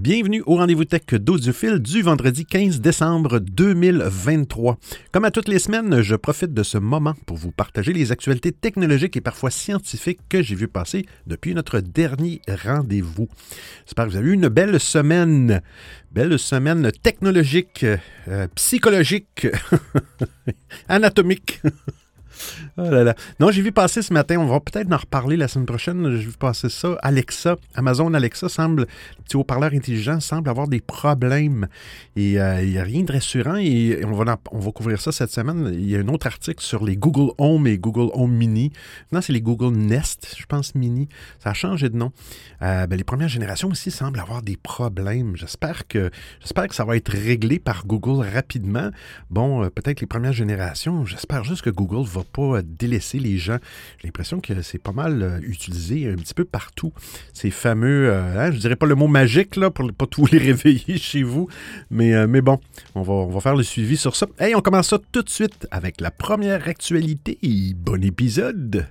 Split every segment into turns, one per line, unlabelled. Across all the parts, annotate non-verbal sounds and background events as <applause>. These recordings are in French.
Bienvenue au rendez-vous tech d'Audiophile du vendredi 15 décembre 2023. Comme à toutes les semaines, je profite de ce moment pour vous partager les actualités technologiques et parfois scientifiques que j'ai vu passer depuis notre dernier rendez-vous. J'espère que vous avez eu une belle semaine. Belle semaine technologique, euh, psychologique, <laughs> anatomique. Oh là là. Non, j'ai vu passer ce matin, on va peut-être en reparler la semaine prochaine. J'ai vu passer ça. Alexa, Amazon Alexa semble, le petit haut-parleur intelligent semble avoir des problèmes. Et euh, il n'y a rien de rassurant. Et on va, on va couvrir ça cette semaine. Il y a un autre article sur les Google Home et Google Home Mini. Non, c'est les Google Nest, je pense, Mini. Ça a changé de nom. Euh, ben, les premières générations aussi semblent avoir des problèmes. J'espère que, j'espère que ça va être réglé par Google rapidement. Bon, euh, peut-être les premières générations, j'espère juste que Google va pas délaisser les gens. J'ai l'impression que c'est pas mal euh, utilisé un petit peu partout. Ces fameux, euh, hein, je dirais pas le mot magique là, pour pas tous <laughs> les réveiller chez vous, mais, euh, mais bon, on va, on va faire le suivi sur ça. Hey, on commence ça tout de suite avec la première actualité. Bon épisode!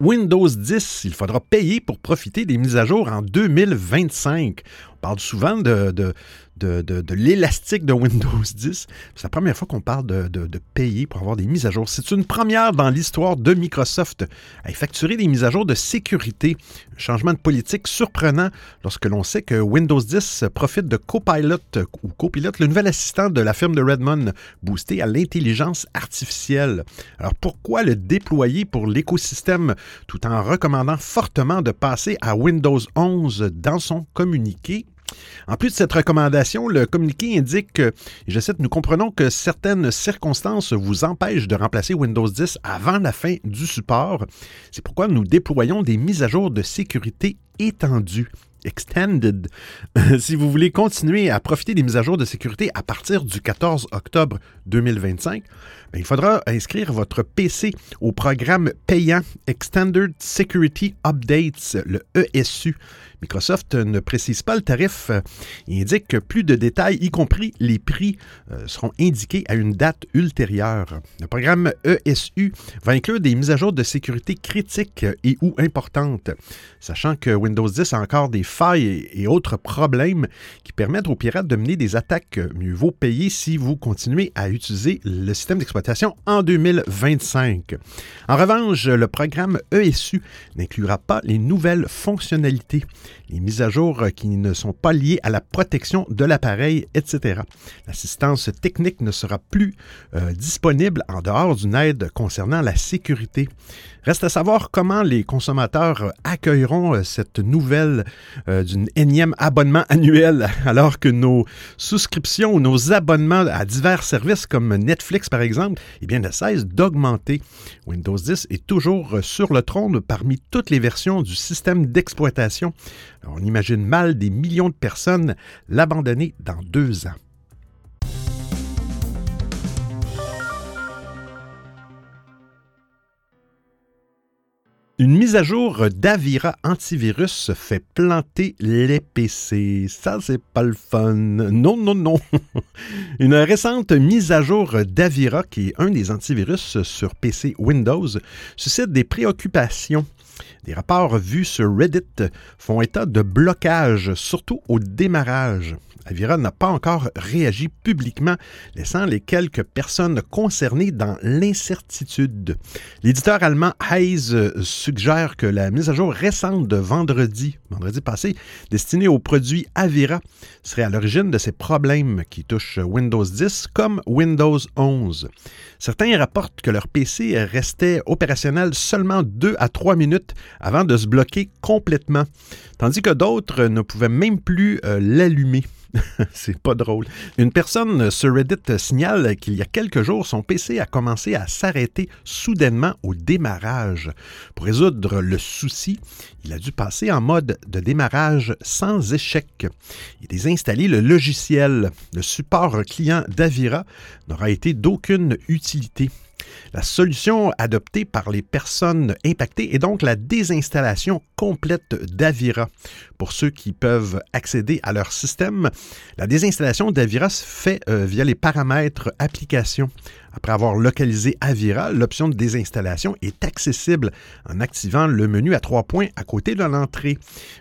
Windows 10, il faudra payer pour profiter des mises à jour en 2025. On parle souvent de, de, de, l'élastique de Windows <laughs> 10. C'est la première fois qu'on parle de, payer pour avoir des mises à jour. C'est une première dans l'histoire de Microsoft à effectuer des mises à jour de sécurité. Un changement de politique surprenant lorsque l'on sait que Windows 10 profite de Copilot ou Copilot, le nouvel assistant de la firme de Redmond, boosté à l'intelligence artificielle. Alors pourquoi le déployer pour l'écosystème tout en recommandant fortement de passer à Windows 11 dans son communiqué? En plus de cette recommandation, le communiqué indique que, je cite, nous comprenons que certaines circonstances vous empêchent de remplacer Windows 10 avant la fin du support. C'est pourquoi nous déployons des mises à jour de sécurité étendues. Extended. <laughs> si vous voulez continuer à profiter des mises à jour de sécurité à partir du 14 octobre 2025, ben, il faudra inscrire votre PC au programme payant Extended Security Updates, le ESU. Microsoft ne précise pas le tarif. Il indique que plus de détails, y compris les prix, euh, seront indiqués à une date ultérieure. Le programme ESU va inclure des mises à jour de sécurité critiques et ou importantes, sachant que Windows 10 a encore des failles et autres problèmes qui permettent aux pirates de mener des attaques. Mieux vaut payer si vous continuez à utiliser le système d'exploitation en 2025. En revanche, le programme ESU n'inclura pas les nouvelles fonctionnalités les mises à jour qui ne sont pas liées à la protection de l'appareil, etc. L'assistance technique ne sera plus euh, disponible en dehors d'une aide concernant la sécurité. Reste à savoir comment les consommateurs accueilleront euh, cette nouvelle euh, d'une énième abonnement annuel <laughs> alors que nos souscriptions ou nos abonnements à divers services comme Netflix par exemple, eh bien, ne cessent d'augmenter. Windows 10 est toujours sur le trône parmi toutes les versions du système d'exploitation. On imagine mal des millions de personnes l'abandonner dans deux ans. Une mise à jour d'Avira antivirus fait planter les PC. Ça, c'est pas le fun. Non, non, non. <laughs> Une récente mise à jour d'Avira, qui est un des antivirus sur PC Windows, suscite des préoccupations. Des rapports vus sur Reddit font état de blocage, surtout au démarrage. Avira n'a pas encore réagi publiquement, laissant les quelques personnes concernées dans l'incertitude. L'éditeur allemand Hayes suggère que la mise à jour récente de vendredi, vendredi passé, destinée aux produits Avira, serait à l'origine de ces problèmes qui touchent Windows 10 comme Windows 11. Certains rapportent que leur PC restait opérationnel seulement 2 à 3 minutes avant de se bloquer complètement, tandis que d'autres ne pouvaient même plus euh, l'allumer. <laughs> c'est pas drôle. Une personne sur Reddit signale qu'il y a quelques jours, son PC a commencé à s'arrêter soudainement au démarrage. Pour résoudre le souci, il a dû passer en mode de démarrage sans échec et désinstaller le logiciel. Le support client d'Avira n'aura été d'aucune utilité. La solution adoptée par les personnes impactées est donc la désinstallation complète d'Avira. Pour ceux qui peuvent accéder à leur système, la désinstallation d'Avira se fait euh, via les paramètres application. Après avoir localisé Avira, l'option de désinstallation est accessible en activant le menu à trois points à côté de l'entrée.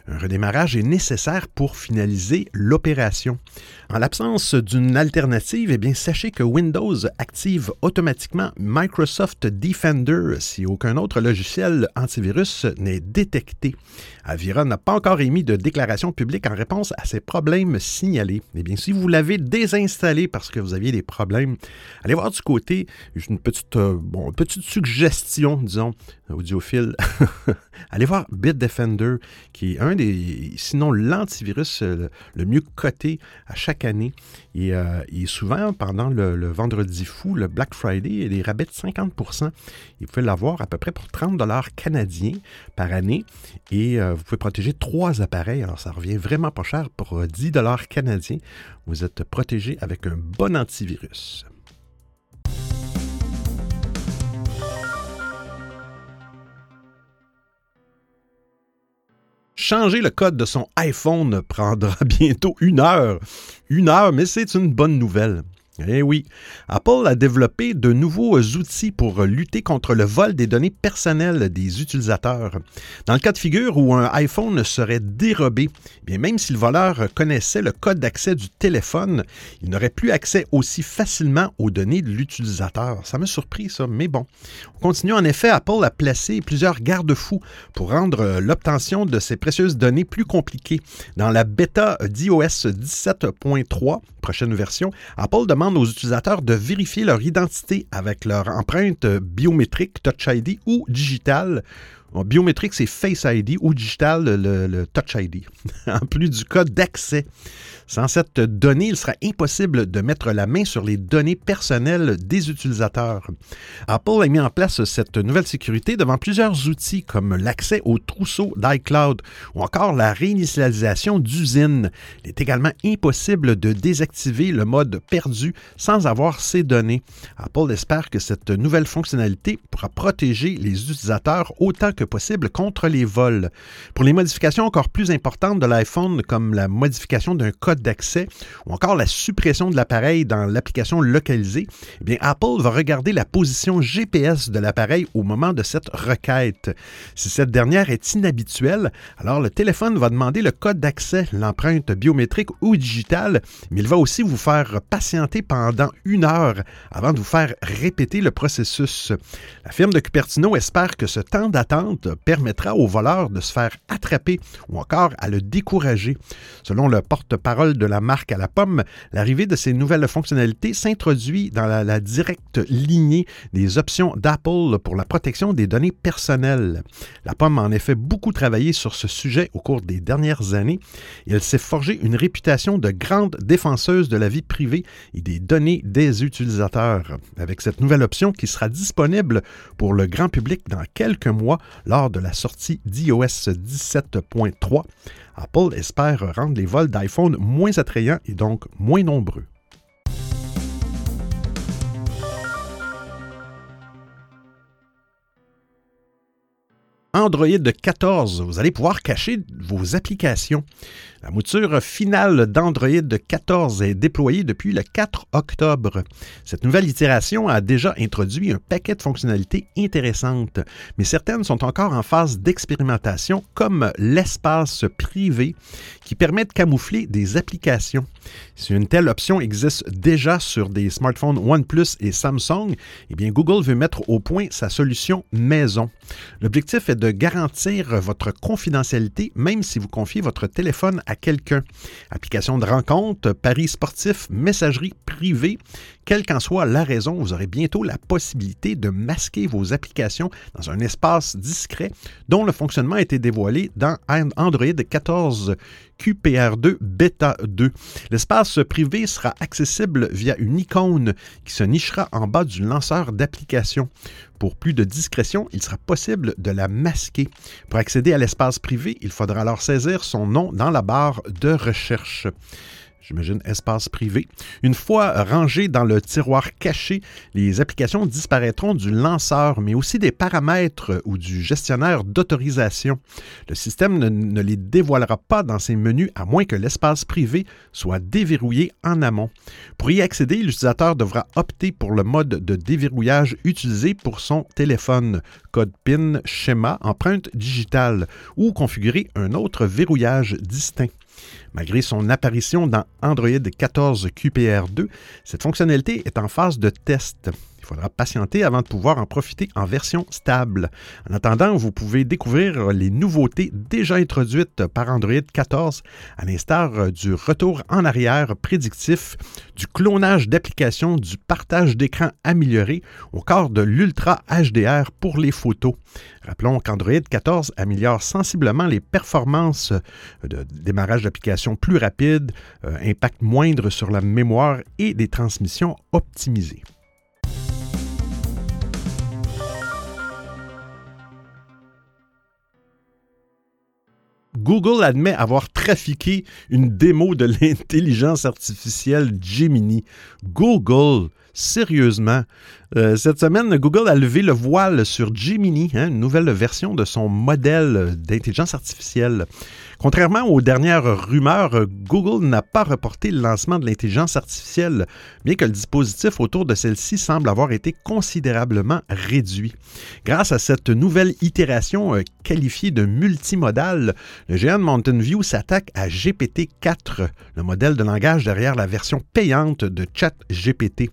Un redémarrage est nécessaire pour finaliser l'opération. En l'absence d'une alternative, eh bien, sachez que Windows active automatiquement Microsoft Defender si aucun autre logiciel antivirus n'est détecté. Avira n'a pas encore émis de déclaration publique en réponse à ces problèmes signalés. Eh bien, si vous l'avez désinstallé parce que vous aviez des problèmes, allez voir du côté une petite, euh, petite suggestion, disons, audiophile. <laughs> allez voir Bitdefender, qui est un des, sinon l'antivirus euh, le, mieux coté à chaque année. Et, euh, souvent, pendant le, vendredi fou, le Black Friday, il y a des rabais de 50% Vous pouvez l'avoir à peu près pour 30 dollars canadiens par année. Et vous pouvez protéger trois appareils. Alors, ça revient vraiment pas cher pour 10 dollars canadiens. Vous êtes protégé avec un bon antivirus. Changer le code de son iPhone prendra <laughs> bientôt une heure. Une heure, mais c'est une bonne nouvelle. Eh oui, Apple a développé de nouveaux outils pour lutter contre le vol des données personnelles des utilisateurs. Dans le cas de figure où un iPhone serait dérobé, eh bien même si le voleur connaissait le code d'accès du téléphone, il n'aurait plus accès aussi facilement aux données de l'utilisateur. Ça m'a surpris ça, mais bon. On continue en effet, Apple a placé plusieurs garde-fous pour rendre l'obtention de ces précieuses données plus compliquées. Dans la bêta d'iOS 17.3, prochaine version, Apple demande aux utilisateurs de vérifier leur identité avec leur empreinte biométrique Touch ID ou digitale biométrique, c'est Face ID ou digital, le, Touch ID, <laughs> en plus du code d'accès. Sans cette donnée, il sera impossible de mettre la main sur les données personnelles des utilisateurs. Apple a mis en place cette nouvelle sécurité devant plusieurs outils comme l'accès au trousseau d'iCloud ou encore la réinitialisation d'usines. Il est également impossible de désactiver le mode perdu sans avoir ces données. Apple espère que cette nouvelle fonctionnalité pourra protéger les utilisateurs autant que possible contre les vols. Pour les modifications encore plus importantes de l'iPhone, comme la modification d'un code d'accès ou encore la suppression de l'appareil dans l'application localisée, eh bien, Apple va regarder la position GPS de l'appareil au moment de cette requête. Si cette dernière est inhabituelle, alors le téléphone va demander le code d'accès, l'empreinte biométrique ou digitale, mais il va aussi vous faire patienter pendant une heure avant de vous faire répéter le processus. La firme de Cupertino espère que ce temps d'attente permettra aux voleurs de se faire attraper ou encore à le décourager. Selon le porte-parole de la marque à la pomme, l'arrivée de ces nouvelles fonctionnalités s'introduit dans la, directe lignée des options d'Apple pour la protection des données personnelles. La pomme a en effet beaucoup travaillé sur ce sujet au cours des dernières années et elle s'est forgée une réputation de grande défenseuse de la vie privée et des données des utilisateurs. Avec cette nouvelle option qui sera disponible pour le grand public dans quelques mois lors de la sortie d'iOS 17.3, Apple espère rendre les vols d'iPhone moins attrayants et donc moins nombreux. Android 14, vous allez pouvoir cacher vos applications. La mouture finale d'Android 14 est déployée depuis le 4 octobre. Cette nouvelle itération a déjà introduit un paquet de fonctionnalités intéressantes, mais certaines sont encore en phase d'expérimentation, comme l'espace privé qui permet de camoufler des applications. Si une telle option existe déjà sur des smartphones OnePlus et Samsung, eh bien Google veut mettre au point sa solution maison. L'objectif est de garantir votre confidentialité même si vous confiez votre téléphone à quelqu'un. Application de rencontre, paris sportif, messagerie privée, quelle qu'en soit la raison, vous aurez bientôt la possibilité de masquer vos applications dans un espace discret dont le fonctionnement a été dévoilé dans Android 14 QPR2 Beta 2. L'espace privé sera accessible via une icône qui se nichera en bas du lanceur d'application. Pour plus de discrétion, il sera possible de la masquer. Pour accéder à l'espace privé, il faudra alors saisir son nom dans la barre de recherche. J'imagine espace privé. Une fois rangées dans le tiroir caché, les applications disparaîtront du lanceur, mais aussi des paramètres ou du gestionnaire d'autorisation. Le système ne, ne, les dévoilera pas dans ses menus à moins que l'espace privé soit déverrouillé en amont. Pour y accéder, l'utilisateur devra opter pour le mode de déverrouillage utilisé pour son téléphone, code PIN, schéma, empreinte digitale, ou configurer un autre verrouillage distinct. Malgré son apparition dans Android 14 QPR2, cette fonctionnalité est en phase de test. Il faudra patienter avant de pouvoir en profiter en version stable. En attendant, vous pouvez découvrir les nouveautés déjà introduites par Android 14, à l'instar du retour en arrière prédictif, du clonage d'applications, du partage d'écran amélioré, au corps de l'Ultra HDR pour les photos. Rappelons qu'Android 14 améliore sensiblement les performances de démarrage d'applications plus rapides, euh, impact moindre sur la mémoire et des transmissions optimisées. Google admet avoir trafiqué une démo de <laughs> l'intelligence artificielle Gemini. Google, sérieusement. Euh, cette semaine, Google a levé le voile sur Gemini, hein, une nouvelle version de son modèle d'intelligence artificielle. Contrairement aux dernières rumeurs, Google n'a pas reporté le lancement de l'intelligence artificielle, bien que le dispositif autour de celle-ci semble avoir été considérablement réduit. Grâce à cette nouvelle itération euh, qualifiée de multimodale, le géant Mountain View s'attaque à GPT-4, le modèle de langage derrière la version payante de ChatGPT.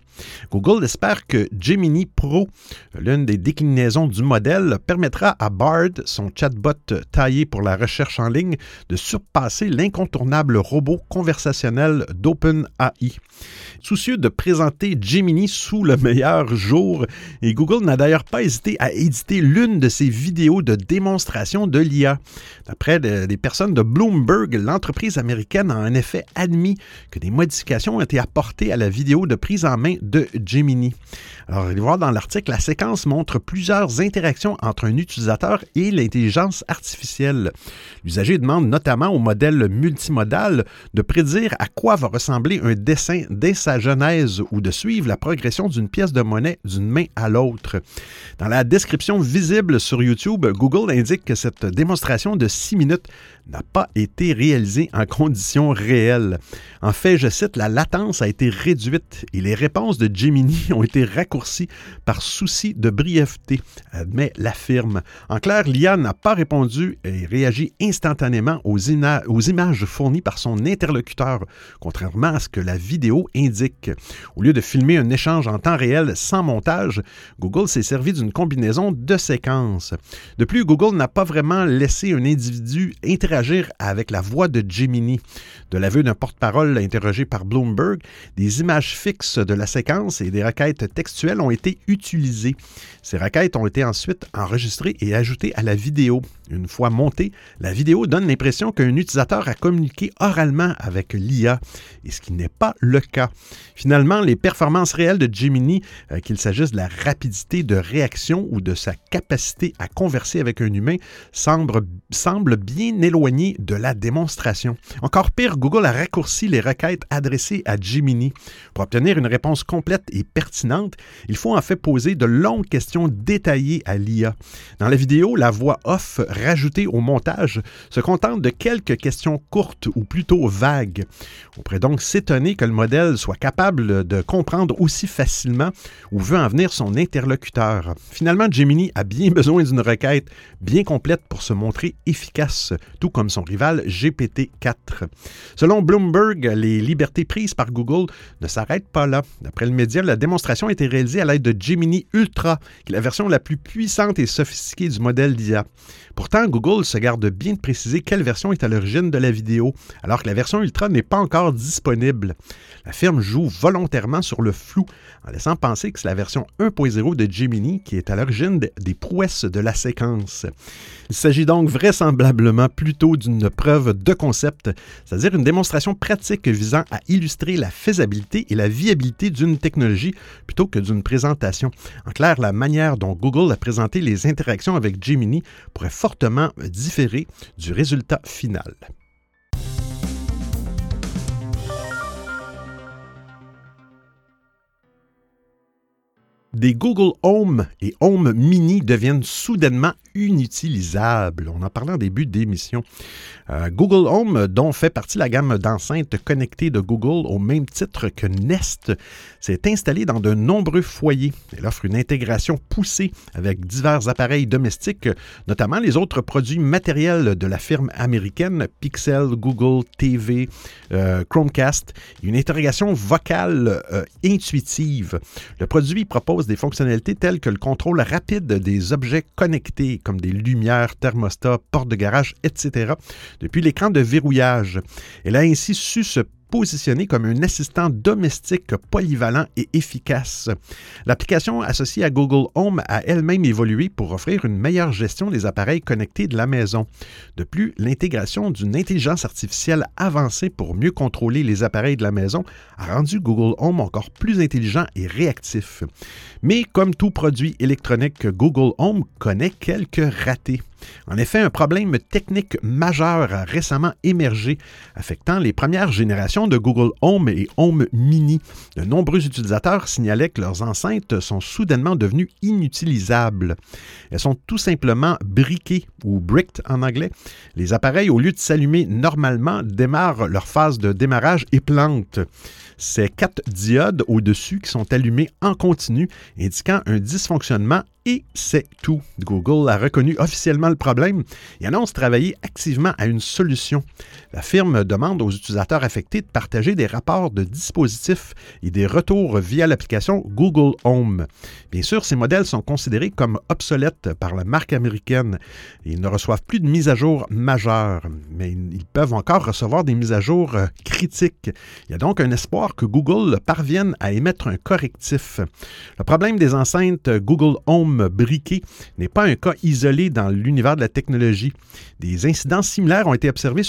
Google espère que Gemini Pro, l'une des déclinaisons du modèle, permettra à Bard, son chatbot taillé pour la recherche en ligne, de surpasser l'incontournable robot conversationnel d'OpenAI. Soucieux de présenter Gemini sous le meilleur jour, et Google n'a d'ailleurs pas hésité à éditer l'une de ses vidéos de démonstration de l'IA. D'après des personnes de Bloomberg, l'entreprise américaine a en effet admis que des modifications ont été apportées à la vidéo de prise en main de Gemini. Alors, allez voir dans l'article, la séquence montre plusieurs interactions entre un utilisateur et l'intelligence artificielle. L'usager demande notamment au modèle multimodal de prédire à quoi va ressembler un dessin dès sa genèse ou de suivre la progression d'une pièce de monnaie d'une main à l'autre. Dans la description visible sur YouTube, Google indique que cette démonstration de 6 minutes n'a pas été réalisée en conditions réelles. En fait, je cite, la latence a été réduite et les réponses de Gemini <laughs> ont été raccourcies par souci de brièveté, admet la firme. En clair, l'IA n'a pas répondu et réagi instantanément aux, aux images fournies par son interlocuteur, contrairement à ce que la vidéo indique. Au lieu de filmer un échange en temps réel sans montage, Google s'est servi d'une combinaison de séquences. De plus, Google n'a pas vraiment laissé un individu interagir avec la voix de Gemini. De l'aveu d'un porte-parole interrogé par Bloomberg, des images fixes de la séquence et des requêtes textuelles ont été utilisées. Ces requêtes ont été ensuite enregistrées et ajoutées à la vidéo. Une fois montée, la vidéo donne l'impression qu'un utilisateur a communiqué oralement avec l'IA, et ce qui n'est pas le cas. Finalement, les performances réelles de Gemini, euh, qu'il s'agisse de la rapidité de réaction ou de sa capacité à converser avec un humain, semblent, bien éloignées de la démonstration. Encore pire, Google a raccourci les requêtes adressées à Gemini. Pour obtenir une réponse complète et pertinente, il faut en fait poser de longues questions détaillées à l'IA. Dans la vidéo, la voix off rajoutée au montage se contente de quelques questions courtes ou plutôt vagues. On pourrait donc s'étonner que le modèle soit capable de comprendre aussi facilement où veut en venir son interlocuteur. Finalement, Gemini a bien <laughs> besoin d'une requête bien complète pour se montrer efficace, tout comme son rival GPT-4. Selon Bloomberg, les libertés prises par Google ne s'arrêtent pas là. D'après le média, la démonstration a été réalisée à l'aide de Gemini Ultra, qui est la version la plus puissante et sophistiquée du modèle d'IA. Pourtant, Google se garde bien de préciser quelle version est à l'origine de la vidéo, alors que la version Ultra n'est pas encore disponible. La firme joue volontairement sur le flou, en laissant penser que c'est la version 1.0 de Gemini qui est à l'origine des prouesses de la séquence. Il s'agit donc vraisemblablement plutôt d'une preuve de concept, c'est-à-dire une démonstration pratique visant à illustrer la faisabilité et la viabilité d'une technologie plutôt que d'une présentation. En clair, la manière dont Google a présenté les interactions avec Gemini pourrait fortement différé du résultat final. des Google Home et Home Mini deviennent soudainement inutilisables. On en parlait en début d'émission. Euh, Google Home, dont fait partie la gamme d'enceintes connectées de Google au même titre que Nest, s'est installé dans de nombreux foyers. Elle offre une intégration poussée avec divers appareils domestiques, notamment les autres produits matériels de la firme américaine Pixel, Google TV, euh, Chromecast, une interrogation vocale euh, intuitive. Le produit propose des fonctionnalités telles que le contrôle rapide des objets connectés, comme des lumières, thermostats, portes de garage, etc., depuis l'écran de verrouillage. Elle a ainsi su se positionné comme un assistant domestique polyvalent et efficace. L'application associée à Google Home a elle-même évolué pour offrir une meilleure gestion des appareils connectés de la maison. De plus, l'intégration d'une intelligence artificielle avancée pour mieux contrôler les appareils de la maison a rendu Google Home encore plus intelligent et réactif. Mais comme tout produit électronique, Google Home connaît quelques ratés. En effet, un problème technique majeur a récemment émergé, affectant les premières générations de Google Home et Home Mini. De nombreux utilisateurs signalaient que leurs enceintes sont soudainement devenues inutilisables. Elles sont tout simplement briquées ou bricked en anglais. Les appareils, au lieu de s'allumer normalement, démarrent leur phase de démarrage et plantent. Ces quatre diodes au-dessus qui sont allumées en continu, indiquant un dysfonctionnement et c'est tout. Google a reconnu officiellement le problème et annonce travailler activement à une solution. La firme demande aux utilisateurs affectés de partager des rapports de dispositifs et des retours via l'application Google Home. Bien sûr, ces modèles sont considérés comme obsolètes par la marque américaine. Ils ne reçoivent plus de mises à jour majeures, mais ils peuvent encore recevoir des mises à jour euh, critiques. Il y a donc un espoir que Google parvienne à émettre un correctif. Le problème des enceintes Google Home n'est pas un cas isolé dans l'univers de la technologie. Des incidents similaires ont été observés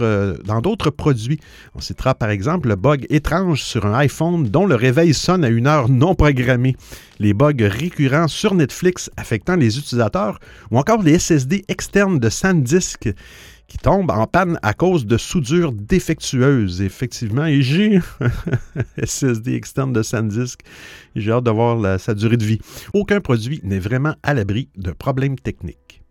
euh, dans d'autres produits. On citera par exemple le bug étrange sur un iPhone dont le réveil sonne à une heure non programmée, les bugs récurrents sur Netflix affectant les utilisateurs ou encore les SSD externes de SanDisk qui tombe en panne à cause de soudure défectueuse. Effectivement, et j'ai SSD <laughs> externe de SanDisk. J'ai hâte de voir sa durée de vie. Aucun produit n'est vraiment à l'abri de problèmes techniques.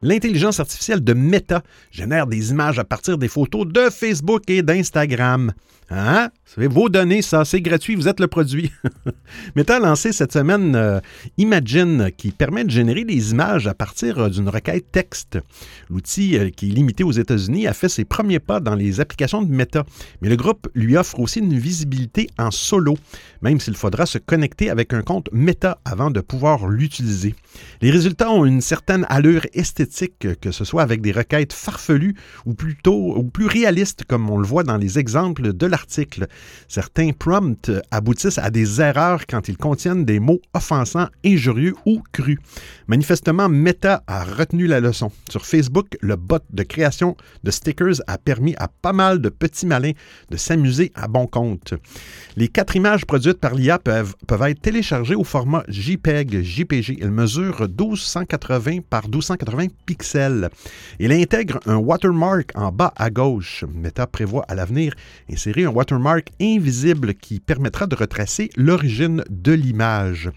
L'intelligence artificielle de Meta génère des images à partir des photos de Facebook et d'Instagram. Hein? Vos données, ça, c'est gratuit, vous êtes le produit. <laughs> Meta a lancé cette semaine euh, Imagine, qui permet de générer des images à partir euh, d'une requête texte. L'outil, euh, qui est limité aux États-Unis, a fait ses premiers pas dans les applications de Meta, mais le groupe lui offre aussi une visibilité en solo, même s'il faudra se connecter avec un compte Meta avant de pouvoir l'utiliser. Les résultats ont une certaine allure esthétique, que ce soit avec des requêtes farfelues ou plutôt ou plus réalistes, comme on le voit dans les exemples de l'article. Certains prompts aboutissent à des erreurs quand ils contiennent des mots offensants, injurieux ou crus. Manifestement, Meta a retenu la leçon. Sur Facebook, le bot de création de stickers a permis à pas mal de petits malins de s'amuser à bon compte. Les quatre images produites par l'IA peuvent, peuvent être téléchargées au format JPEG, JPG. Elles mesurent 1280 par 1280 pixels. Il intègre un watermark en bas à gauche. Meta prévoit à l'avenir insérer un watermark invisible qui permettra de retracer l'origine de l'image.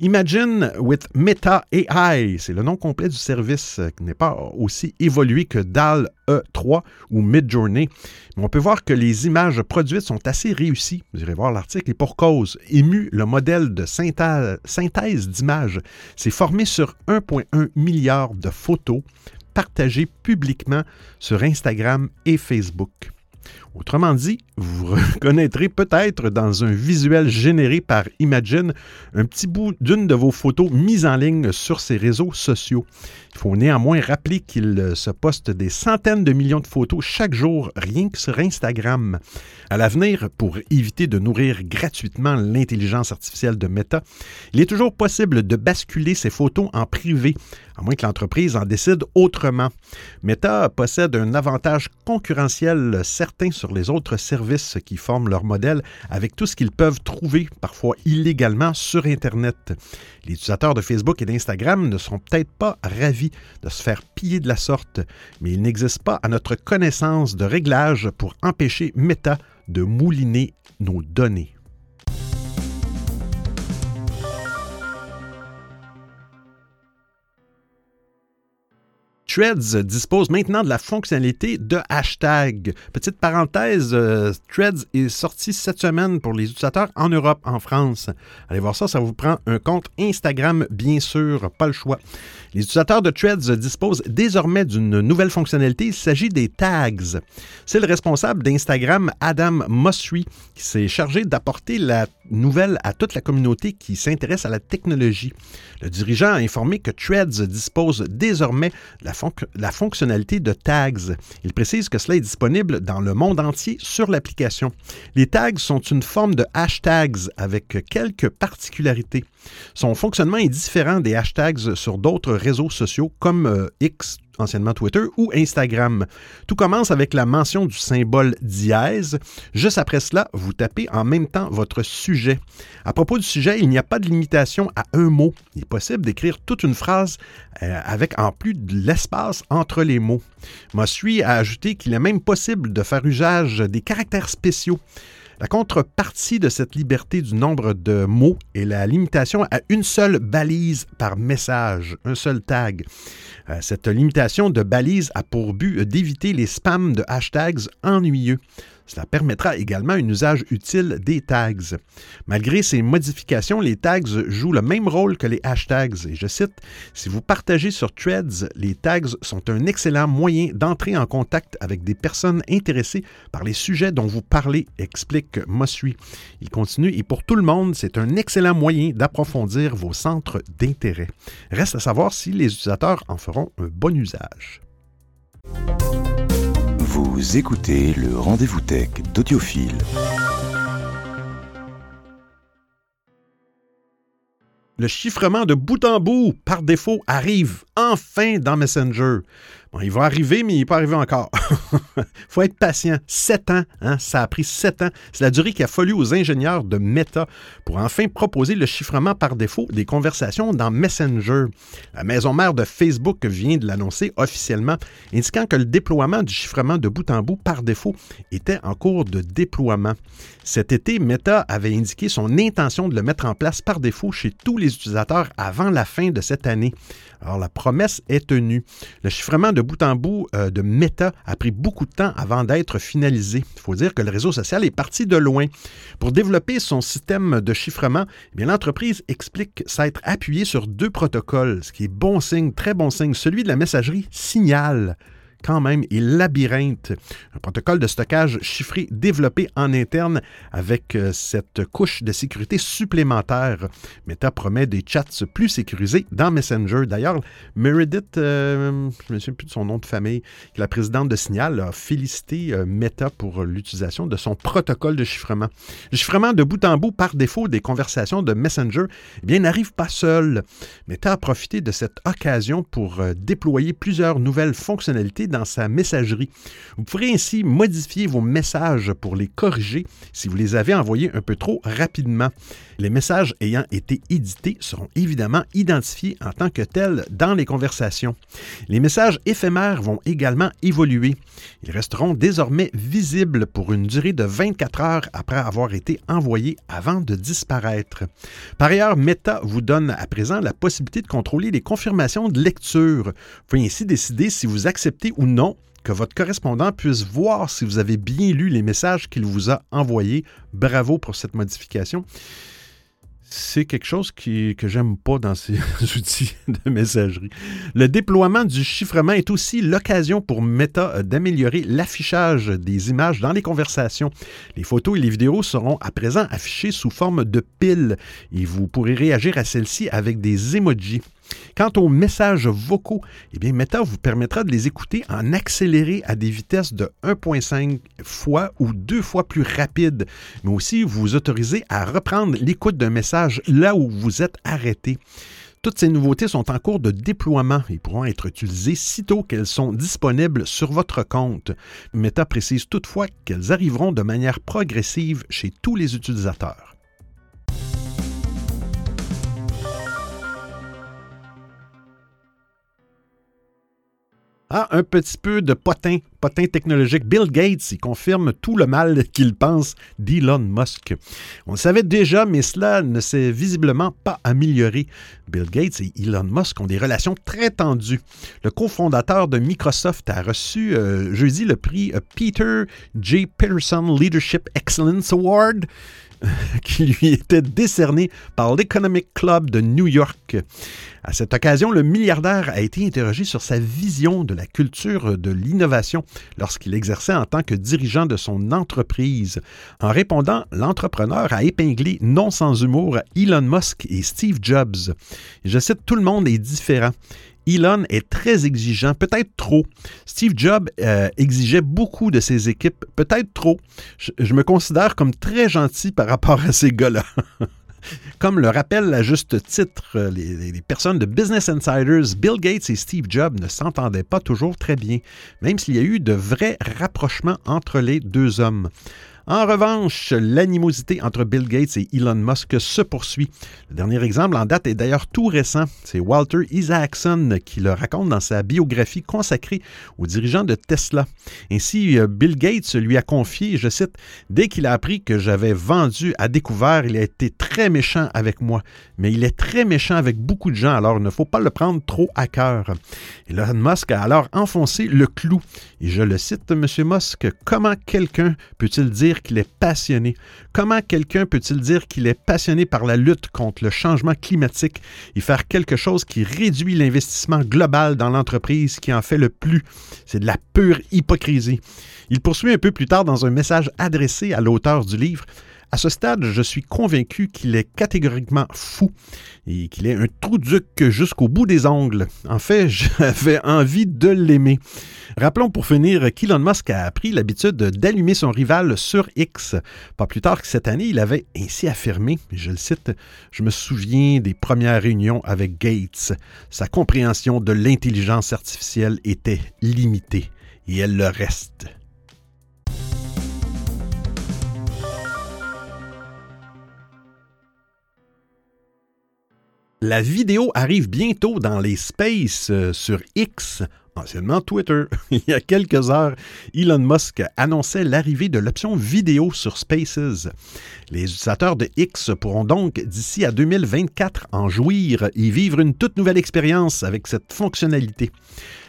Imagine with Meta AI, c'est le nom complet du service qui n'est pas aussi évolué que DAL E3 ou Midjourney. Mais on peut voir que les images produites sont assez réussies. Vous irez voir l'article et pour cause. Ému, le modèle de synthèse d'images, s'est formé sur 1,1 milliard de photos partagées publiquement sur Instagram et Facebook. Autrement dit, vous <laughs> reconnaîtrez peut-être dans un visuel généré par Imagine un petit bout d'une de vos photos mises en ligne sur ces réseaux sociaux. Il faut néanmoins rappeler qu'il se poste des centaines de millions de photos chaque jour rien que sur Instagram. À l'avenir, pour éviter de nourrir gratuitement l'intelligence artificielle de Meta, il est toujours possible de basculer ces photos en privé, à moins que l'entreprise en décide autrement. Meta possède un avantage concurrentiel certain sur les autres services qui forment leur modèle avec tout ce qu'ils peuvent trouver, parfois illégalement, sur Internet. Les utilisateurs de Facebook et d'Instagram ne sont peut-être pas ravis de se faire piller de la sorte, mais il n'existe pas à notre connaissance de réglages pour empêcher Meta de mouliner nos données. Threads dispose maintenant de la fonctionnalité de hashtag. Petite parenthèse, euh, Threads est sorti cette semaine pour les utilisateurs en Europe, en France. Allez voir ça, ça vous prend un compte Instagram, bien sûr, pas le choix. Les utilisateurs de Threads disposent désormais d'une nouvelle fonctionnalité. Il s'agit des tags. C'est le responsable d'Instagram, Adam Mossry, qui s'est chargé d'apporter la nouvelle à toute la communauté qui s'intéresse à la technologie. Le dirigeant a informé que Threads dispose désormais de la, la fonctionnalité de tags. Il précise que cela est disponible dans le monde entier sur l'application. Les tags sont une forme de hashtags avec quelques particularités. Son fonctionnement est différent des hashtags sur d'autres réseaux sociaux comme euh, X, anciennement Twitter, ou Instagram. Tout commence avec la mention du symbole dièse. Juste après cela, vous tapez en même temps votre sujet. À propos du sujet, il n'y a pas de limitation à un mot. Il est possible d'écrire toute une phrase euh, avec en plus de l'espace entre les mots. Mossui a ajouté qu'il est même possible de faire usage des caractères spéciaux. La contrepartie de cette liberté du nombre de mots est la limitation à une seule balise par message, un seul tag. Euh, cette limitation de balise a pour but d'éviter les spams de hashtags ennuyeux. Cela permettra également un usage utile des tags. Malgré ces modifications, les tags jouent le même rôle que les hashtags. Et je cite, Si vous partagez sur Threads, les tags sont un excellent moyen d'entrer en contact avec des personnes intéressées par les sujets dont vous parlez, explique Mossui. Il continue, et pour tout le monde, c'est un excellent moyen d'approfondir vos centres d'intérêt. Reste à savoir si les utilisateurs en feront un bon usage.
Vous écoutez le rendez-vous tech d'Audiophile.
Le chiffrement de bout en bout, par défaut, arrive enfin dans Messenger il va arriver, mais il n'est pas arrivé encore. Il <laughs> faut être patient. Sept ans, hein? ça a pris sept ans. C'est la durée qui a fallu aux ingénieurs de Meta pour enfin proposer le chiffrement par défaut des conversations dans Messenger. La maison mère de Facebook vient de l'annoncer officiellement, indiquant que le déploiement du chiffrement de bout en bout par défaut était en cours de déploiement. Cet été, Meta avait indiqué son intention de le mettre en place par défaut chez tous les utilisateurs avant la fin de cette année. Alors la promesse est tenue. Le chiffrement de bout en bout euh, de Meta a pris beaucoup de temps avant d'être finalisé. Il faut dire que le réseau social est parti de loin. Pour développer son système de chiffrement, eh l'entreprise explique s'être appuyée sur deux protocoles, ce qui est bon signe, très bon signe. Celui de la messagerie Signal quand même et Labyrinthe, un protocole de stockage chiffré développé en interne avec euh, cette couche de sécurité supplémentaire. Meta promet des chats plus sécurisés dans Messenger. D'ailleurs, Meredith, euh, je ne me souviens plus de son nom de famille, la présidente de Signal, a félicité euh, Meta pour l'utilisation de son protocole de chiffrement. Le chiffrement de bout en bout par défaut des conversations de Messenger eh bien, n'arrive pas seul. Meta a profité de cette occasion pour déployer plusieurs nouvelles fonctionnalités dans sa messagerie. Vous pourrez ainsi modifier vos messages pour les corriger si vous les avez envoyés un peu trop rapidement. Les messages ayant été édités seront évidemment identifiés en tant que tels dans les conversations. Les messages éphémères vont également évoluer. Ils resteront désormais visibles pour une durée de 24 heures après avoir été envoyés avant de disparaître. Par ailleurs, Meta vous donne à présent la possibilité de contrôler les confirmations de lecture. Vous pouvez ainsi décider si vous acceptez ou non que votre correspondant puisse voir si vous avez bien lu les messages qu'il vous a envoyés. Bravo pour cette modification c'est quelque chose que j'aime pas dans ces <laughs> outils de messagerie. Le déploiement du chiffrement est aussi l'occasion pour Meta d'améliorer l'affichage des images dans les conversations. Les photos et les vidéos seront à présent affichées sous forme de piles et vous pourrez réagir à celles-ci avec des emojis. Quant aux messages vocaux, eh Meta vous permettra de les écouter en accéléré à des vitesses de 1,5 fois ou deux fois plus rapide, mais aussi vous autorisez à reprendre l'écoute d'un message là où vous êtes arrêté. Toutes ces nouveautés sont en cours de déploiement et pourront être utilisées sitôt qu'elles sont disponibles sur votre compte. Meta précise toutefois qu'elles arriveront de manière progressive chez tous les utilisateurs. Ah, un petit peu de potin, potin technologique. Bill Gates, il confirme tout le mal qu'il pense d'Elon Musk. On le savait déjà, mais cela ne s'est visiblement pas amélioré. Bill Gates et Elon Musk ont des relations très tendues. Le cofondateur de Microsoft a reçu euh, jeudi le prix euh, Peter J. Peterson Leadership Excellence Award <laughs> qui lui était décerné par l'Economic Club de New York. À cette occasion, le milliardaire a été interrogé sur sa vision de la culture de l'innovation lorsqu'il exerçait en tant que dirigeant de son entreprise. En répondant, l'entrepreneur a épinglé non sans humour Elon Musk et Steve Jobs. Je cite, Tout le monde est différent. Elon est très exigeant, peut-être trop. Steve Jobs euh, exigeait beaucoup de ses équipes, peut-être trop. Je, me considère comme très gentil par rapport à ces gars-là. <laughs> Comme le rappelle à juste titre les, les, personnes de Business Insiders, Bill Gates et Steve Jobs ne s'entendaient pas toujours très bien, même s'il y a eu de vrais rapprochements entre les deux hommes. En revanche, l'animosité entre Bill Gates et Elon Musk se poursuit. Le dernier exemple en date est d'ailleurs tout récent. C'est Walter Isaacson qui le raconte dans sa biographie consacrée au dirigeant de Tesla. Ainsi, euh, Bill Gates lui a confié, je cite, Dès qu'il a appris que j'avais vendu à découvert, il a été très méchant avec moi. Mais il est très méchant avec beaucoup de gens, alors il ne faut pas le prendre trop à cœur. Elon Musk a alors enfoncé le clou. Et je le cite, M. Musk, comment quelqu'un peut-il dire qu'il est passionné? Comment quelqu'un peut-il dire qu'il est passionné par la lutte contre le changement climatique et faire quelque chose qui réduit l'investissement global dans l'entreprise qui en fait le plus? C'est de la pure hypocrisie. Il poursuit un peu plus tard dans un message adressé à l'auteur du livre. À ce stade, je suis convaincu qu'il est catégoriquement fou et qu'il est un trou duc jusqu'au bout des ongles. En fait, <laughs> j'avais envie de l'aimer. Rappelons pour finir qu'Elon Musk a pris l'habitude d'allumer son rival sur X. Pas plus tard que cette année, il avait ainsi affirmé, je le cite, Je me souviens des premières réunions avec Gates. Sa compréhension de l'intelligence artificielle était limitée et elle le reste. La vidéo arrive bientôt dans les spaces euh, sur X, anciennement Twitter. <laughs> Il y a quelques heures, Elon Musk annonçait l'arrivée de l'option vidéo sur Spaces. Les utilisateurs de X pourront donc d'ici à 2024 en jouir et vivre une toute nouvelle expérience avec cette fonctionnalité.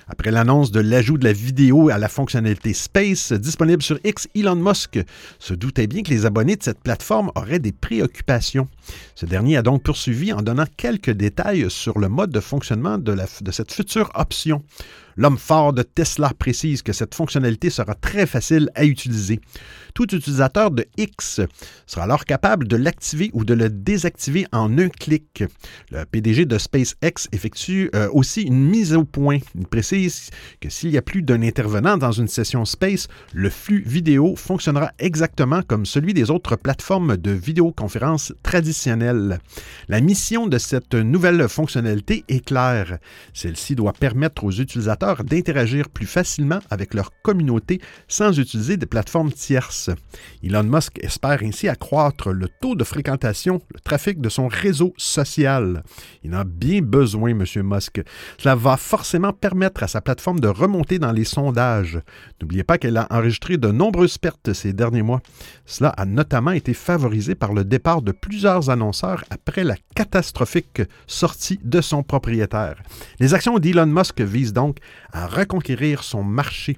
Après l'annonce de l'ajout de la vidéo à la fonctionnalité Space disponible sur X, Elon Musk se doutait bien que les abonnés de cette plateforme auraient des préoccupations. Ce dernier a donc poursuivi en donnant quelques détails sur le mode de fonctionnement de, cette future option. L'homme fort de Tesla précise que cette fonctionnalité sera très facile à utiliser. Tout utilisateur de X sera alors capable de l'activer ou de le désactiver en un clic. Le PDG de SpaceX effectue euh, aussi une mise au point. Il précise que s'il y a plus d'un intervenant dans une session Space, le flux vidéo fonctionnera exactement comme celui des autres plateformes de vidéoconférence traditionnelles. La mission de cette nouvelle fonctionnalité est claire. Celle-ci doit permettre aux utilisateurs d'interagir plus facilement avec leur communauté sans utiliser des plateformes tierces. Elon Musk espère ainsi accroître le taux de fréquentation, le trafic de son réseau social. Il en a bien besoin, M. Musk. Cela va forcément permettre à sa plateforme de remonter dans les sondages. N'oubliez pas qu'elle a enregistré de nombreuses pertes ces derniers mois. Cela a notamment été favorisé par le départ de plusieurs annonceurs après la catastrophique sortie de son propriétaire. Les actions d'Elon Musk visent donc à reconquérir son marché.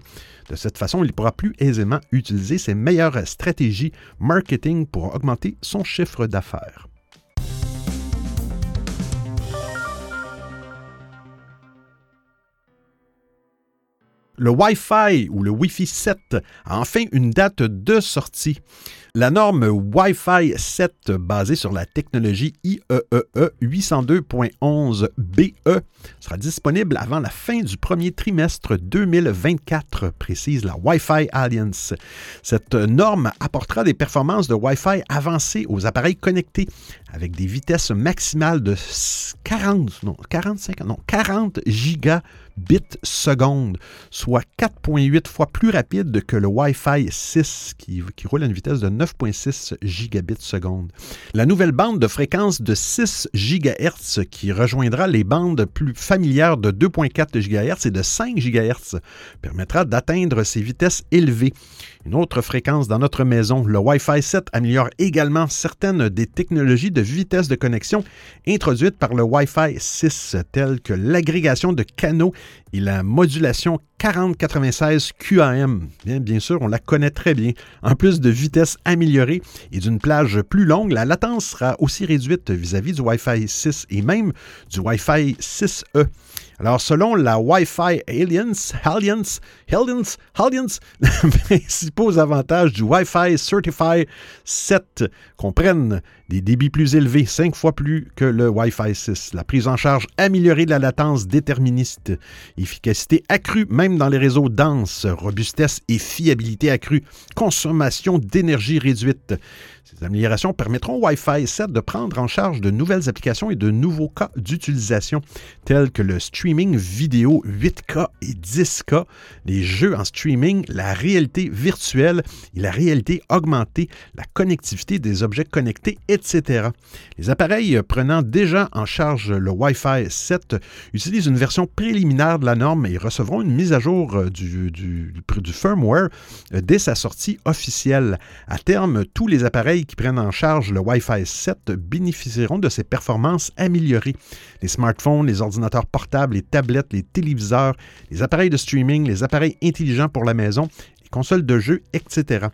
De cette façon, il pourra plus aisément utiliser ses meilleures stratégies marketing pour augmenter son chiffre d'affaires. Le Wi-Fi ou le Wi-Fi 7 a enfin une date de sortie. La norme Wi-Fi 7 basée sur la technologie IEEE 802.11be sera disponible avant la fin du premier trimestre 2024, précise la Wi-Fi Alliance. Cette norme apportera des performances de Wi-Fi avancées aux appareils connectés avec des vitesses maximales de 40, non, 45, non, 40 gigabits seconde, soit 4,8 fois plus rapide que le Wi-Fi 6 qui, qui roule à une vitesse de 9,6 gigabits seconde. La nouvelle bande de fréquence de 6 GHz qui rejoindra les bandes plus familières de 2,4 GHz et de 5 GHz permettra d'atteindre ces vitesses élevées. Une autre fréquence dans notre maison, le Wi-Fi 7 améliore également certaines des technologies de vitesse de connexion introduites par le Wi-Fi 6, telles que l'agrégation de canaux et la modulation 4096 QAM. Bien, sûr, on la connaît très bien. En plus de vitesse améliorée et d'une plage plus longue, la latence sera aussi réduite vis-à-vis -vis du Wi-Fi 6 et même du Wi-Fi 6E. Alors, selon la Wi-Fi Alliance, Alliance, Alliance, Alliance, les principaux avantages du Wi-Fi Certify 7 comprennent des débits plus élevés, cinq fois plus que le Wi-Fi 6, la prise en charge améliorée de la latence déterministe, efficacité accrue même dans les réseaux denses, robustesse et fiabilité accrue, consommation d'énergie réduite. Ces améliorations permettront au Wi-Fi 7 de prendre en charge de nouvelles applications et de nouveaux cas d'utilisation, tels que le streaming vidéo 8K et 10K, les jeux en streaming, la réalité virtuelle et la réalité augmentée, la connectivité des objets connectés, etc. Les appareils prenant déjà en charge le Wi-Fi 7 utilisent une version préliminaire de la norme et recevront une mise à jour du, du, du firmware dès sa sortie officielle. À terme, tous les appareils qui prennent en charge le Wi-Fi 7 bénéficieront de ces performances améliorées. Les smartphones, les ordinateurs portables, les tablettes, les téléviseurs, les appareils de streaming, les appareils intelligents pour la maison, les consoles de jeux, etc.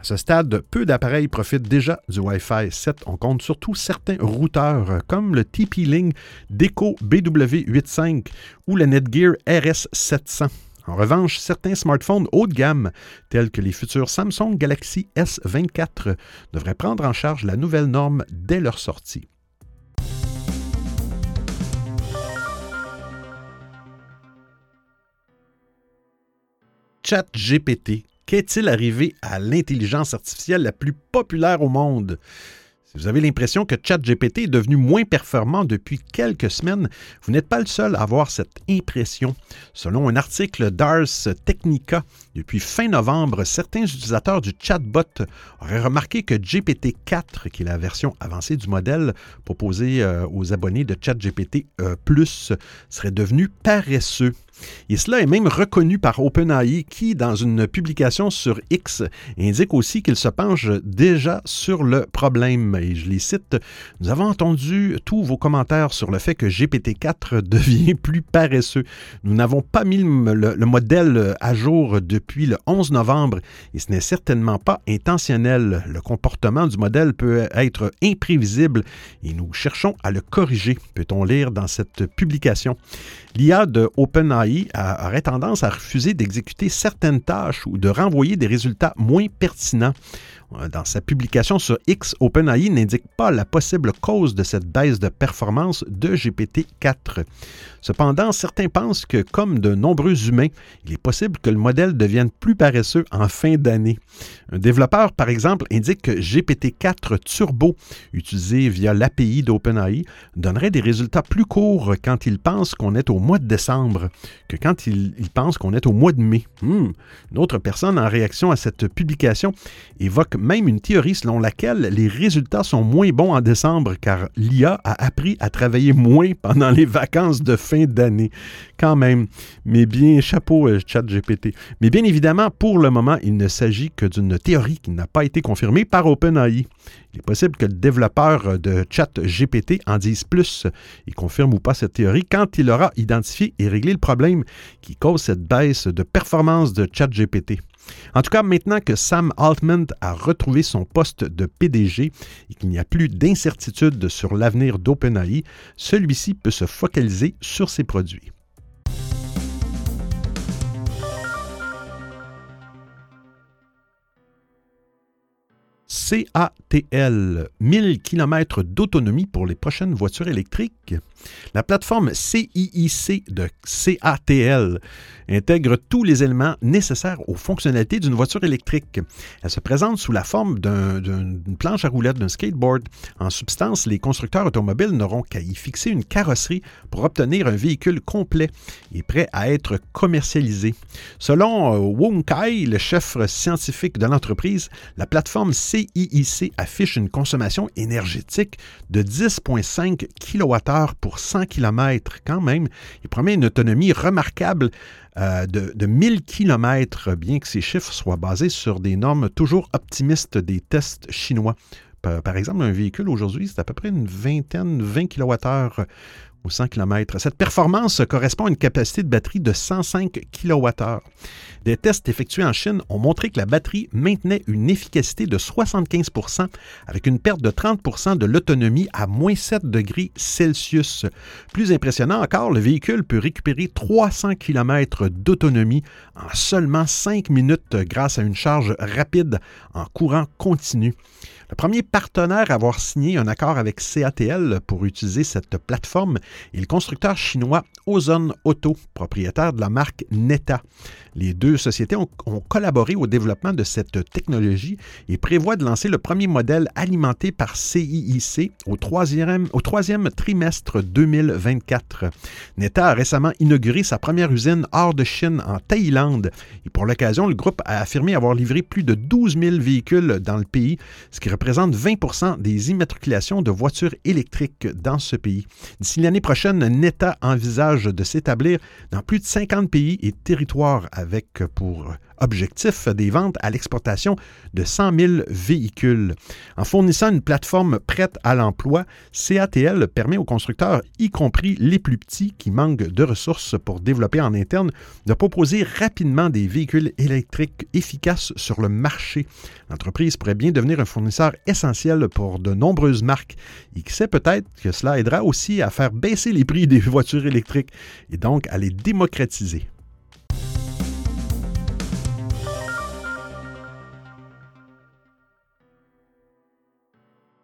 À ce stade, peu d'appareils profitent déjà du Wi-Fi 7. On compte surtout certains routeurs comme le TP-Link Deco BW85 ou le Netgear RS700. En revanche, certains smartphones haut de gamme, tels que les futurs Samsung Galaxy S24, devraient prendre en charge la nouvelle norme dès leur sortie. ChatGPT. Qu'est-il arrivé à l'intelligence artificielle la plus populaire au monde? vous avez l'impression que ChatGPT est devenu moins performant depuis quelques semaines, vous n'êtes pas le seul à avoir cette impression. Selon un article d'Ars Technica, depuis fin novembre, certains utilisateurs du chatbot auraient remarqué que GPT-4, qui est la version avancée du modèle proposée euh, aux abonnés de ChatGPT serait devenu paresseux. Et cela est même reconnu par OpenAI qui, dans une publication sur X, indique aussi qu'il se penche déjà sur le problème. Et je les cite, Nous avons entendu tous vos commentaires sur le fait que GPT-4 <laughs> devient plus paresseux. Nous n'avons pas mis le, modèle à jour depuis le 11 novembre et ce n'est certainement pas intentionnel. Le comportement du modèle peut être imprévisible et nous cherchons à le corriger, peut-on lire dans cette publication. L'IA de OpenAI aurait tendance à refuser d'exécuter certaines tâches ou de renvoyer des résultats moins pertinents. Euh, dans sa publication sur X, OpenAI n'indique pas la possible cause de cette baisse de performance de GPT-4. Cependant, certains pensent que, comme de nombreux humains, il est possible que le modèle devienne plus paresseux en fin d'année. Un développeur, par exemple, indique que GPT-4 Turbo, utilisé via l'API d'OpenAI, donnerait des résultats plus courts quand il pense qu'on est au mois de décembre que quand il, pense qu'on est au mois de mai. Hmm. Une autre personne, en réaction à cette publication, évoque même une théorie selon laquelle les résultats sont moins bons en décembre car l'IA a appris à travailler moins pendant les vacances de fin d'année. Quand même, mais bien, chapeau euh, chat GPT. Mais bien évidemment, pour le moment, il ne s'agit que d'une théorie qui n'a pas été confirmée par OpenAI. Il est possible que le développeur de ChatGPT en dise plus et confirme ou pas cette théorie quand il aura identifié et réglé le problème qui cause cette baisse de performance de ChatGPT. En tout cas, maintenant que Sam Altman a retrouvé son poste de PDG et qu'il n'y a plus d'incertitude sur l'avenir d'OpenAI, celui-ci peut se focaliser sur ses produits. CATL, 1000 km d'autonomie pour les prochaines voitures électriques. La plateforme CIIC de CATL intègre tous les éléments nécessaires aux fonctionnalités d'une voiture électrique. Elle se présente sous la forme d'une planche à roulettes, d'un skateboard. En substance, les constructeurs automobiles n'auront qu'à y fixer une carrosserie pour obtenir un véhicule complet et prêt à être commercialisé. Selon euh, Wong Kai, le chef scientifique de l'entreprise, la plateforme CIIC affiche une consommation énergétique de 10,5 kWh pour 100 km. Quand même, il promet une autonomie remarquable euh, de, 1000 km, bien que ces chiffres soient basés sur des normes toujours optimistes des tests chinois. Par, exemple, un véhicule aujourd'hui, c'est à peu près une vingtaine, 20 kWh 100 km. Cette performance correspond à une capacité de batterie de 105 kWh. Des tests effectués en Chine ont montré que la batterie maintenait une efficacité de 75% avec une perte de 30% de l'autonomie à moins 7 degrés Celsius. Plus impressionnant encore, le véhicule peut récupérer 300 km d'autonomie en seulement 5 minutes grâce à une charge rapide en courant continu. Le premier partenaire à avoir signé un accord avec CATL pour utiliser cette plateforme est le constructeur chinois Ozone Auto, propriétaire de la marque Neta. Les deux sociétés ont, collaboré au développement de cette technologie et prévoient de lancer le premier modèle alimenté par CIIC au troisième, trimestre 2024. Neta a récemment inauguré sa première usine hors de Chine en Thaïlande et pour l'occasion, le groupe a affirmé avoir livré plus de 12 000 véhicules dans le pays, ce qui représente 20 des immatriculations de voitures électriques dans ce pays. D'ici l'année prochaine, Neta envisage de s'établir dans plus de 50 pays et territoires avec pour objectif des ventes à l'exportation de 100 000 véhicules. En fournissant une plateforme prête à l'emploi, CATL permet aux constructeurs, y compris les plus petits qui manquent de ressources pour développer en interne, de proposer rapidement des véhicules électriques efficaces sur le marché. L'entreprise pourrait bien devenir un fournisseur essentiel pour de nombreuses marques et qui sait peut-être que cela aidera aussi à faire baisser les prix des voitures électriques et donc à les démocratiser.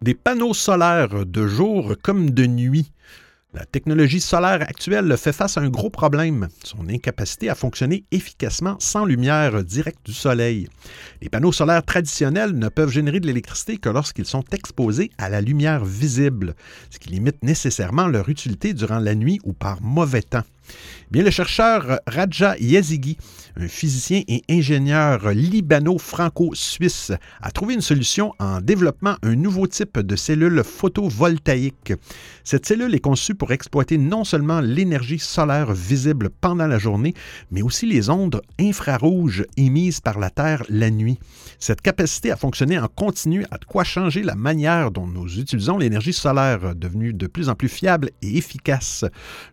Des panneaux solaires de jour comme de nuit. La technologie solaire actuelle fait face à un gros problème, son incapacité à fonctionner efficacement sans lumière directe du soleil. Les panneaux solaires traditionnels ne peuvent générer de l'électricité que lorsqu'ils sont exposés à la lumière visible, ce qui limite nécessairement leur utilité durant la nuit ou par mauvais temps. Bien, le chercheur Raja Yazigi, un physicien et ingénieur libano-franco-suisse, a trouvé une solution en développant un nouveau type de cellule photovoltaïque. Cette cellule est conçue pour exploiter non seulement l'énergie solaire visible pendant la journée, mais aussi les ondes infrarouges émises par la Terre la nuit. Cette capacité à fonctionner en continu a de quoi changer la manière dont nous utilisons l'énergie solaire, devenue de plus en plus fiable et efficace.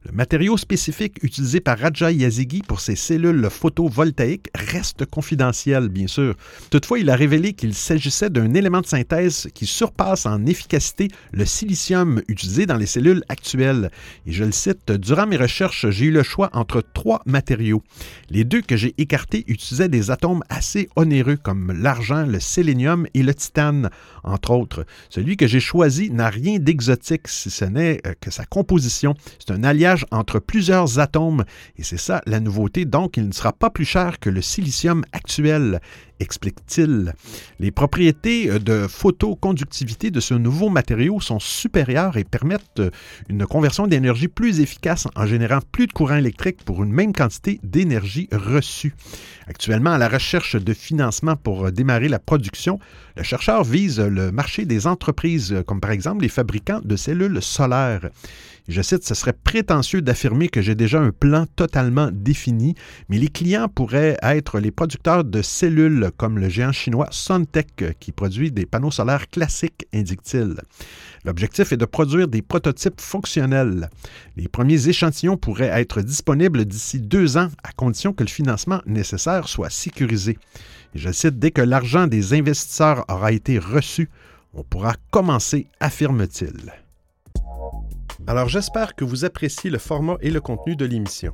Le matériau spécifique utilisé par Raja Yazigi pour ses cellules photovoltaïques reste confidentiel, bien sûr. Toutefois, il a révélé qu'il s'agissait d'un élément de synthèse qui surpasse en efficacité le silicium utilisé dans les cellules actuelles. Et je le cite, Durant mes recherches, j'ai eu le choix entre trois matériaux. Les deux que j'ai écartés utilisaient des atomes assez onéreux comme l'argent, le sélénium et le titane, entre autres. Celui que j'ai choisi n'a rien d'exotique si ce n'est euh, que sa composition. C'est un alliage entre plusieurs atomes. Et c'est ça la nouveauté. Donc, il ne sera pas plus cher que le silicium actuel, explique-t-il. Les propriétés euh, de photoconductivité de ce nouveau matériau sont supérieures et permettent euh, une conversion d'énergie plus efficace en générant plus de courant électrique pour une même quantité d'énergie reçue. Actuellement, à la recherche de financement pour euh, démarrer la production, le chercheur vise le marché des entreprises, comme par exemple les fabricants de cellules solaires. Je cite, ce serait prétentieux d'affirmer que j'ai déjà un plan totalement défini, mais les clients pourraient être les producteurs de cellules comme le géant chinois Suntech qui produit des panneaux solaires classiques, indique-t-il. L'objectif est de produire des prototypes fonctionnels. Les premiers échantillons pourraient être disponibles d'ici deux ans à condition que le financement nécessaire soit sécurisé. je cite, dès que l'argent des investisseurs aura été reçu, on pourra commencer, affirme-t-il. Alors j'espère que vous appréciez le format et le contenu de l'émission.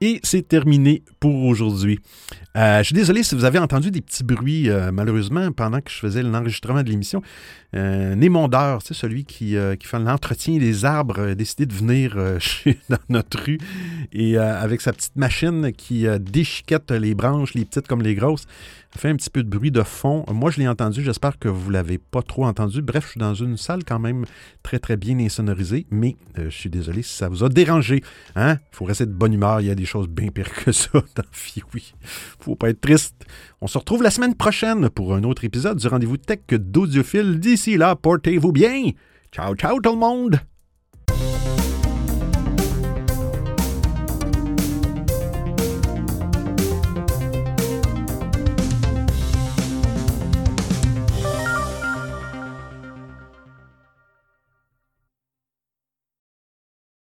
Et c'est terminé pour aujourd'hui. Euh, je suis désolé si vous avez entendu des petits bruits, euh, malheureusement, pendant que je faisais l'enregistrement de l'émission. Euh, Némondeur, c'est celui qui, euh, qui fait l'entretien des arbres, a décidé de venir <laughs> dans notre rue et avec sa petite machine qui déchiquette les branches, les petites comme les grosses fait un petit peu de bruit de fond. Moi, je l'ai entendu. J'espère que vous ne l'avez pas trop entendu. Bref, je suis dans une salle quand même très, très bien insonorisée, mais euh, je suis désolé si ça vous a dérangé. Hein? Il faut rester de bonne humeur. Il y a des choses bien pires que ça <laughs> dans vie, oui. faut pas être triste. On se retrouve la semaine prochaine pour un autre épisode du rendez-vous tech d'Audiophile. D'ici là, portez-vous bien. Ciao, ciao tout le monde!